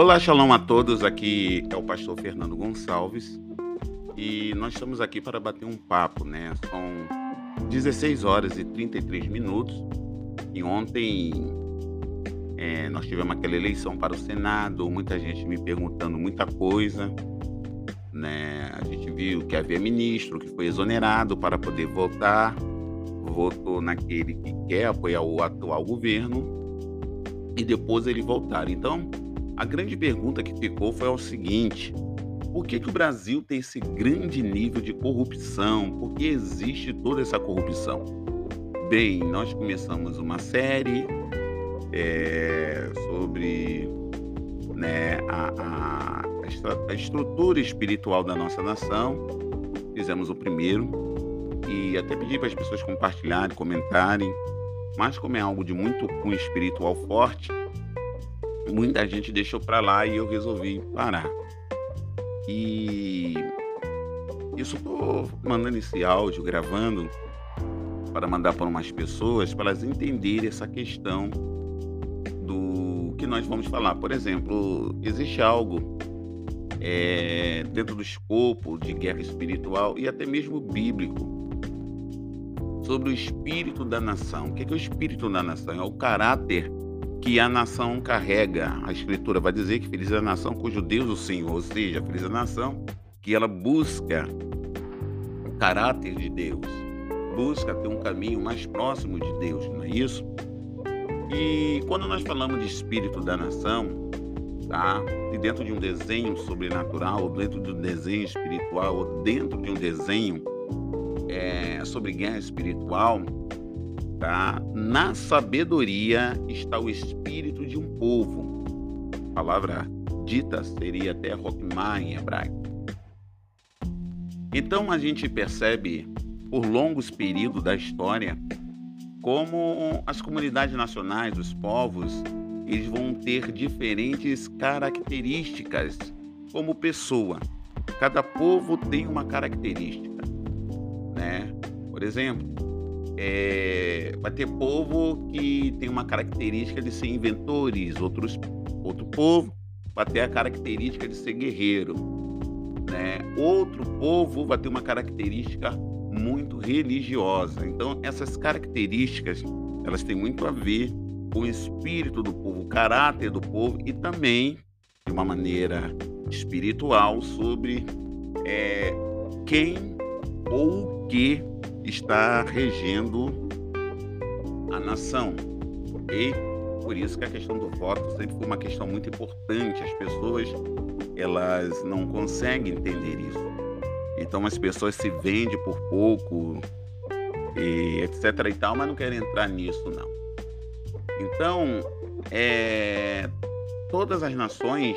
Olá, shalom a todos. Aqui é o pastor Fernando Gonçalves e nós estamos aqui para bater um papo, né? São 16 horas e 33 minutos e ontem é, nós tivemos aquela eleição para o Senado, muita gente me perguntando muita coisa, né? A gente viu que havia ministro que foi exonerado para poder votar, votou naquele que quer apoiar o atual governo e depois ele voltar. Então, a grande pergunta que ficou foi o seguinte: por que, que o Brasil tem esse grande nível de corrupção? Por que existe toda essa corrupção? Bem, nós começamos uma série é, sobre né, a, a, a estrutura espiritual da nossa nação. Fizemos o primeiro e até pedi para as pessoas compartilharem, comentarem. Mas como é algo de muito cunho espiritual forte, muita gente deixou para lá e eu resolvi parar. E isso estou mandando esse áudio, gravando, para mandar para umas pessoas, para elas entenderem essa questão do que nós vamos falar. Por exemplo, existe algo é, dentro do escopo de guerra espiritual e até mesmo bíblico sobre o espírito da nação. O que é, o espírito da nação? É o caráter que a nação carrega. A Escritura vai dizer que feliz é a nação cujo Deus é o Senhor, ou seja, feliz é a nação que ela busca o caráter de Deus, busca ter um caminho mais próximo de Deus, não é isso? E quando nós falamos de espírito da nação, tá? E dentro de um desenho sobrenatural, ou dentro de um desenho espiritual, ou dentro de um desenho é, sobre guerra espiritual, tá? Na sabedoria está o espírito de um povo. A palavra dita seria até Rockmar em hebraico. Então a gente percebe por longos períodos da história como as comunidades nacionais, os povos, eles vão ter diferentes características como pessoa. Cada povo tem uma característica, né? Por exemplo, é, vai ter povo que tem uma característica de ser inventores, outros, outro povo vai ter a característica de ser guerreiro. Né? Outro povo vai ter uma característica muito religiosa. Então, essas características elas têm muito a ver com o espírito do povo, o caráter do povo e também, de uma maneira espiritual, sobre é, quem ou o que está regendo a nação, ok? Por isso que a questão do voto sempre foi uma questão muito importante. As pessoas elas não conseguem entender isso. Então as pessoas se vendem por pouco, e etc e tal, mas não querem entrar nisso não. Então, é, todas as nações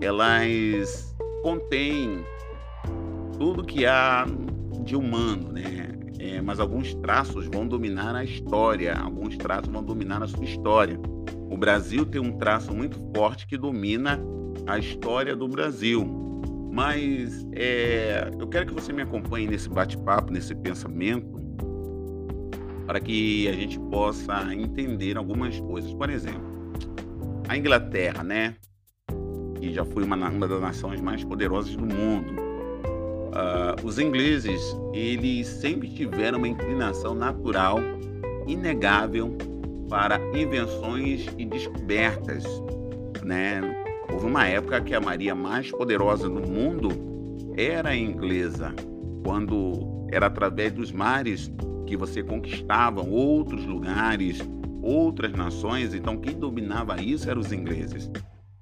elas contêm tudo que há de humano, né? É, mas alguns traços vão dominar a história, alguns traços vão dominar a sua história. O Brasil tem um traço muito forte que domina a história do Brasil. Mas é, eu quero que você me acompanhe nesse bate-papo, nesse pensamento, para que a gente possa entender algumas coisas. Por exemplo, a Inglaterra, né? Que já foi uma, uma das nações mais poderosas do mundo Uh, os ingleses, eles sempre tiveram uma inclinação natural, inegável, para invenções e descobertas, né? Houve uma época que a Maria mais poderosa do mundo era inglesa, quando era através dos mares que você conquistava outros lugares, outras nações, então quem dominava isso eram os ingleses.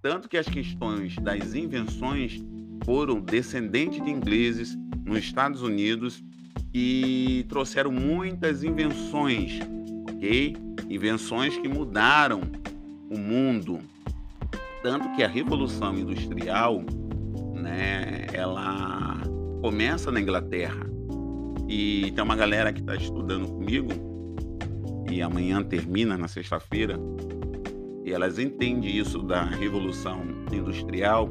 Tanto que as questões das invenções foram descendentes de ingleses nos Estados Unidos e trouxeram muitas invenções, ok? Invenções que mudaram o mundo. Tanto que a Revolução Industrial, né, ela começa na Inglaterra. E tem uma galera que está estudando comigo, e amanhã termina, na sexta-feira, e elas entendem isso da Revolução Industrial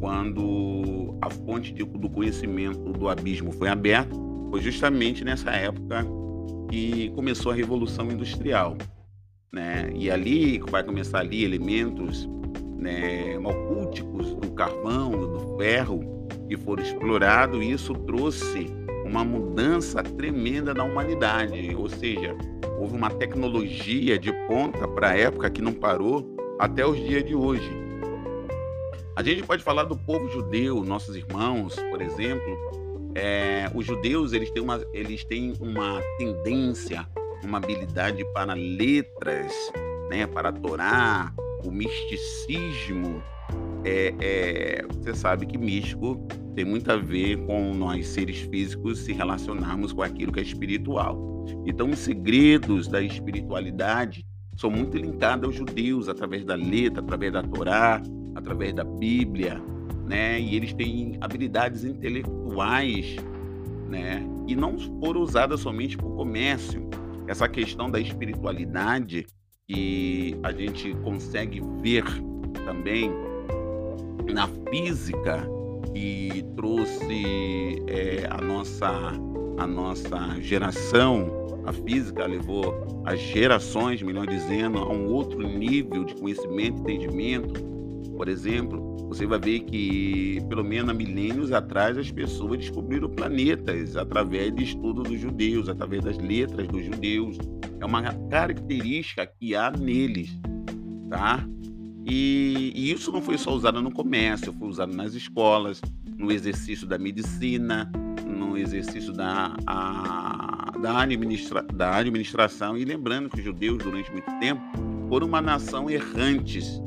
quando a fonte de, do conhecimento do abismo foi aberta, foi justamente nessa época que começou a Revolução Industrial. Né? E ali vai começar ali elementos né, do carvão, do ferro, que foram explorados, e isso trouxe uma mudança tremenda na humanidade. Ou seja, houve uma tecnologia de ponta para a época que não parou até os dias de hoje. A gente pode falar do povo judeu, nossos irmãos, por exemplo. É, os judeus eles têm, uma, eles têm uma tendência, uma habilidade para letras, né, para a Torá, o misticismo. É, é, você sabe que místico tem muito a ver com nós seres físicos se relacionarmos com aquilo que é espiritual. Então, os segredos da espiritualidade são muito linkados aos judeus através da letra, através da Torá, através da Bíblia, né? E eles têm habilidades intelectuais, né? E não foram usadas somente para o comércio. Essa questão da espiritualidade que a gente consegue ver também na física que trouxe é, a nossa a nossa geração a física levou as gerações melhor dizendo a um outro nível de conhecimento entendimento por exemplo, você vai ver que, pelo menos há milênios atrás, as pessoas descobriram planetas através de estudo dos judeus, através das letras dos judeus. É uma característica que há neles, tá? E, e isso não foi só usado no comércio, foi usado nas escolas, no exercício da medicina, no exercício da, a, da, administra, da administração. E lembrando que os judeus, durante muito tempo, foram uma nação errantes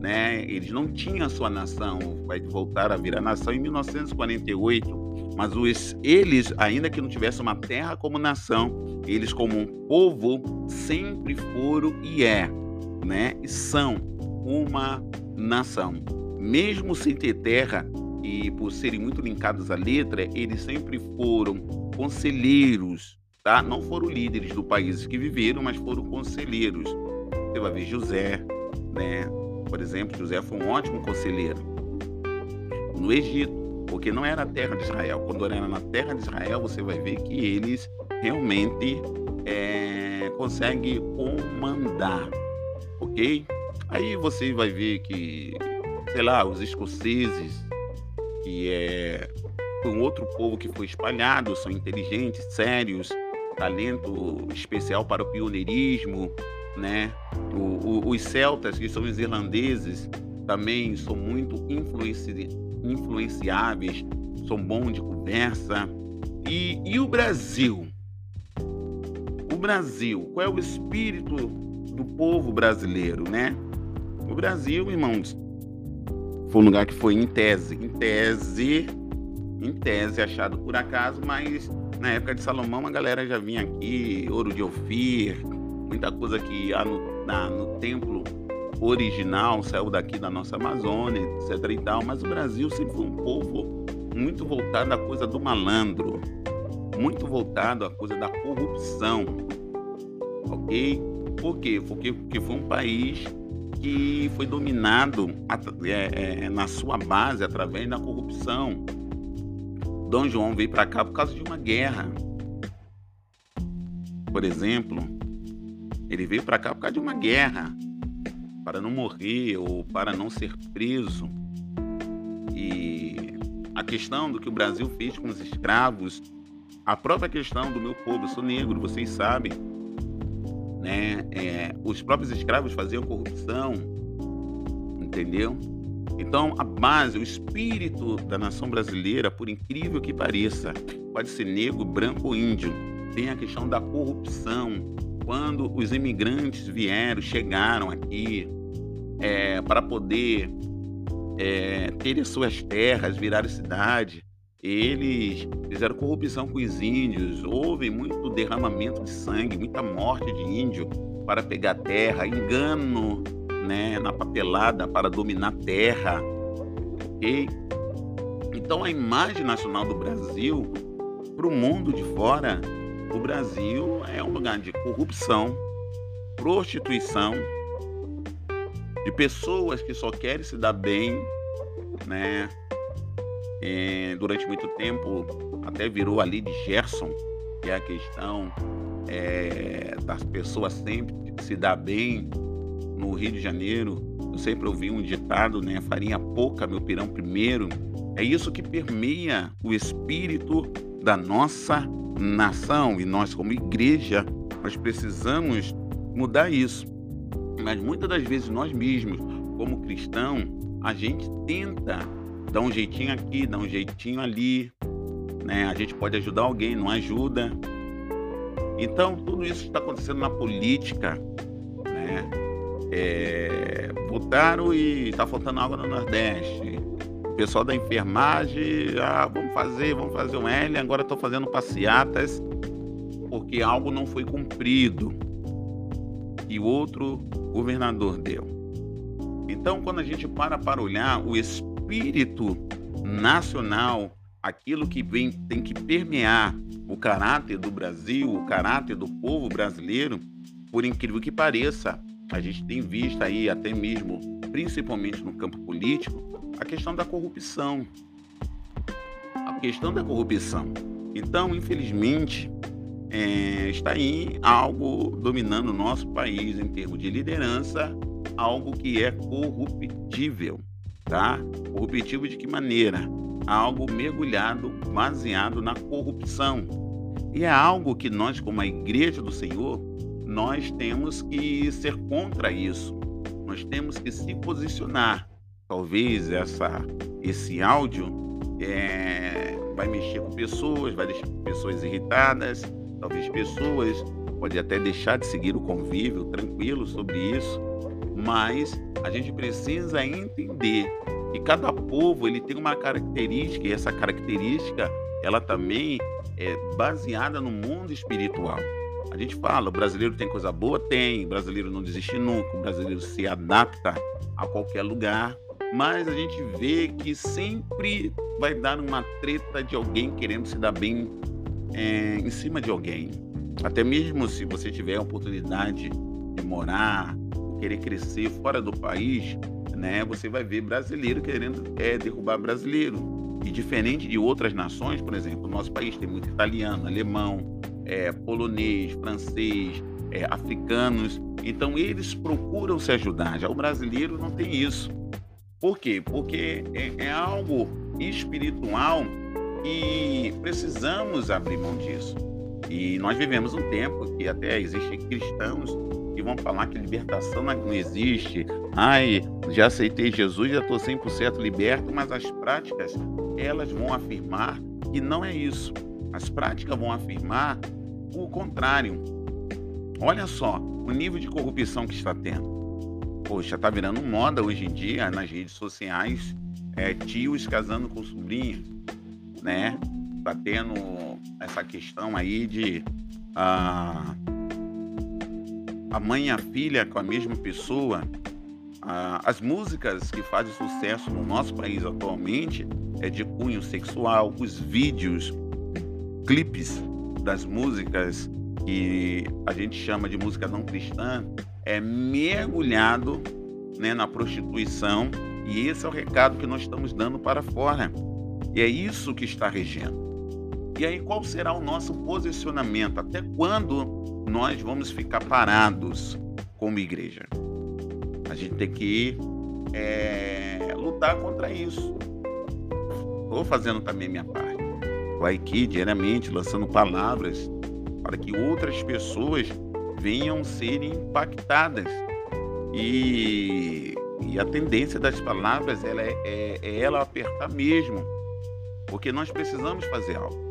né? Eles não tinham a sua nação, vai voltar a virar nação em 1948, mas os, eles, ainda que não tivessem uma terra como nação, eles como um povo sempre foram e é, né? E são uma nação. Mesmo sem ter terra e por serem muito linkados à letra, eles sempre foram conselheiros, tá? Não foram líderes do país que viveram, mas foram conselheiros. Você vai ver José, né? Por exemplo, José foi um ótimo conselheiro no Egito, porque não era a terra de Israel. Quando era na terra de Israel, você vai ver que eles realmente é, conseguem comandar, ok? Aí você vai ver que, sei lá, os escoceses, que é um outro povo que foi espalhado, são inteligentes, sérios, talento especial para o pioneirismo, né? O, o, os celtas, que são os irlandeses, também são muito influenci, influenciáveis, são bons de conversa. E, e o Brasil? O Brasil, qual é o espírito do povo brasileiro, né? O Brasil, irmãos, foi um lugar que foi em tese, em tese, em tese achado por acaso, mas na época de Salomão a galera já vinha aqui, ouro de Ofir, muita coisa que há no, na, no templo original saiu daqui da nossa Amazônia, etc e tal, mas o Brasil sempre foi um povo muito voltado à coisa do malandro, muito voltado à coisa da corrupção, ok? Por quê? Porque, porque foi um país que foi dominado é, é, na sua base através da corrupção. Dom João veio para cá por causa de uma guerra. Por exemplo, ele veio para cá por causa de uma guerra, para não morrer ou para não ser preso. E a questão do que o Brasil fez com os escravos, a própria questão do meu povo, eu sou negro, vocês sabem, né? É, os próprios escravos faziam corrupção, entendeu? Então, a base, o espírito da nação brasileira, por incrível que pareça, pode ser negro, branco ou índio, tem a questão da corrupção, quando os imigrantes vieram, chegaram aqui é, para poder é, ter as suas terras, virar cidade, eles fizeram corrupção com os índios, houve muito derramamento de sangue, muita morte de índio para pegar terra, engano né, na papelada para dominar terra? Então a imagem nacional do Brasil para o mundo de fora o Brasil é um lugar de corrupção, prostituição, de pessoas que só querem se dar bem, né? É, durante muito tempo até virou ali de Gerson, que é a questão é, das pessoas sempre se dar bem, no Rio de Janeiro, eu sempre ouvi um ditado, né? Farinha pouca, meu pirão primeiro. É isso que permeia o espírito da nossa nação e nós como igreja, nós precisamos mudar isso. Mas muitas das vezes nós mesmos, como cristão, a gente tenta dar um jeitinho aqui, dar um jeitinho ali, né? A gente pode ajudar alguém, não ajuda. Então, tudo isso está acontecendo na política, né? É, votaram e está faltando água no Nordeste. Pessoal da enfermagem, ah, vamos fazer, vamos fazer um L, agora estou fazendo passeatas porque algo não foi cumprido e outro governador deu. Então, quando a gente para para olhar o espírito nacional, aquilo que vem tem que permear o caráter do Brasil, o caráter do povo brasileiro, por incrível que pareça, a gente tem visto aí até mesmo, principalmente no campo político, a questão da corrupção. A questão da corrupção. Então, infelizmente, é, está aí algo dominando o nosso país em termos de liderança, algo que é corruptível, tá? Corruptível de que maneira? Algo mergulhado, baseado na corrupção. E é algo que nós, como a Igreja do Senhor, nós temos que ser contra isso. Nós temos que se posicionar. Talvez essa, esse áudio é, vai mexer com pessoas, vai deixar pessoas irritadas, talvez pessoas pode até deixar de seguir o convívio tranquilo sobre isso, mas a gente precisa entender que cada povo ele tem uma característica e essa característica ela também é baseada no mundo espiritual. A gente fala, o brasileiro tem coisa boa? Tem. O brasileiro não desiste nunca. O brasileiro se adapta a qualquer lugar. Mas a gente vê que sempre vai dar uma treta de alguém querendo se dar bem é, em cima de alguém. Até mesmo se você tiver a oportunidade de morar, querer crescer fora do país, né, você vai ver brasileiro querendo é, derrubar brasileiro. E diferente de outras nações, por exemplo, o nosso país tem muito italiano, alemão, é, polonês, francês, é, africanos. Então eles procuram se ajudar. Já o brasileiro não tem isso. Por quê? Porque é, é algo espiritual e precisamos abrir mão disso. E nós vivemos um tempo que até existem cristãos que vão falar que libertação não existe. Ai, já aceitei Jesus, já estou 100% liberto, mas as práticas, elas vão afirmar que não é isso. As práticas vão afirmar o contrário. Olha só o nível de corrupção que está tendo. Poxa, está virando moda hoje em dia nas redes sociais é, tios casando com sobrinho né? Tá tendo essa questão aí de a, a mãe e a filha com a mesma pessoa. as músicas que fazem sucesso no nosso país atualmente é de cunho sexual, os vídeos, clipes das músicas que a gente chama de música não cristã é mergulhado né, na prostituição e esse é o recado que nós estamos dando para fora. E é isso que está regendo. E aí, qual será o nosso posicionamento? Até quando nós vamos ficar parados como igreja? A gente tem que é, lutar contra isso. Estou fazendo também minha parte. Estou aqui diariamente lançando palavras para que outras pessoas venham ser impactadas. E, e a tendência das palavras ela é, é, é ela apertar mesmo porque nós precisamos fazer algo.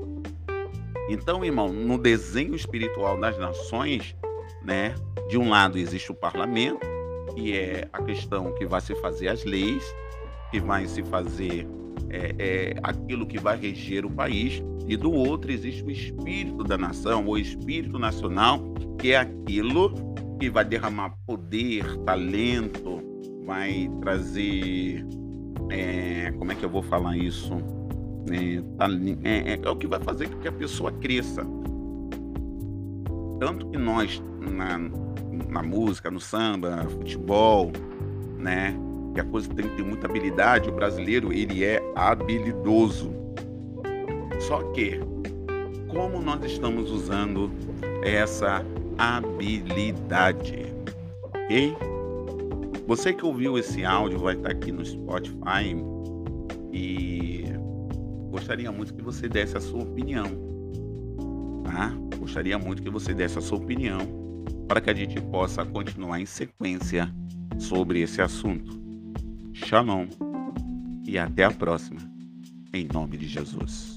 Então, irmão, no desenho espiritual das nações, né, de um lado existe o parlamento, que é a questão que vai se fazer as leis, que vai se fazer é, é, aquilo que vai reger o país, e do outro existe o espírito da nação, o espírito nacional, que é aquilo que vai derramar poder, talento, vai trazer. É, como é que eu vou falar isso? É, é, é, é, o que vai fazer com que a pessoa cresça. Tanto que nós, na, na música, no samba, futebol, né? Que a coisa tem que ter muita habilidade, o brasileiro, ele é habilidoso. Só que, como nós estamos usando essa habilidade, ok? Você que ouviu esse áudio vai estar aqui no Spotify e gostaria muito que você desse a sua opinião. Tá? Gostaria muito que você desse a sua opinião para que a gente possa continuar em sequência sobre esse assunto. Shalom e até a próxima, em nome de Jesus.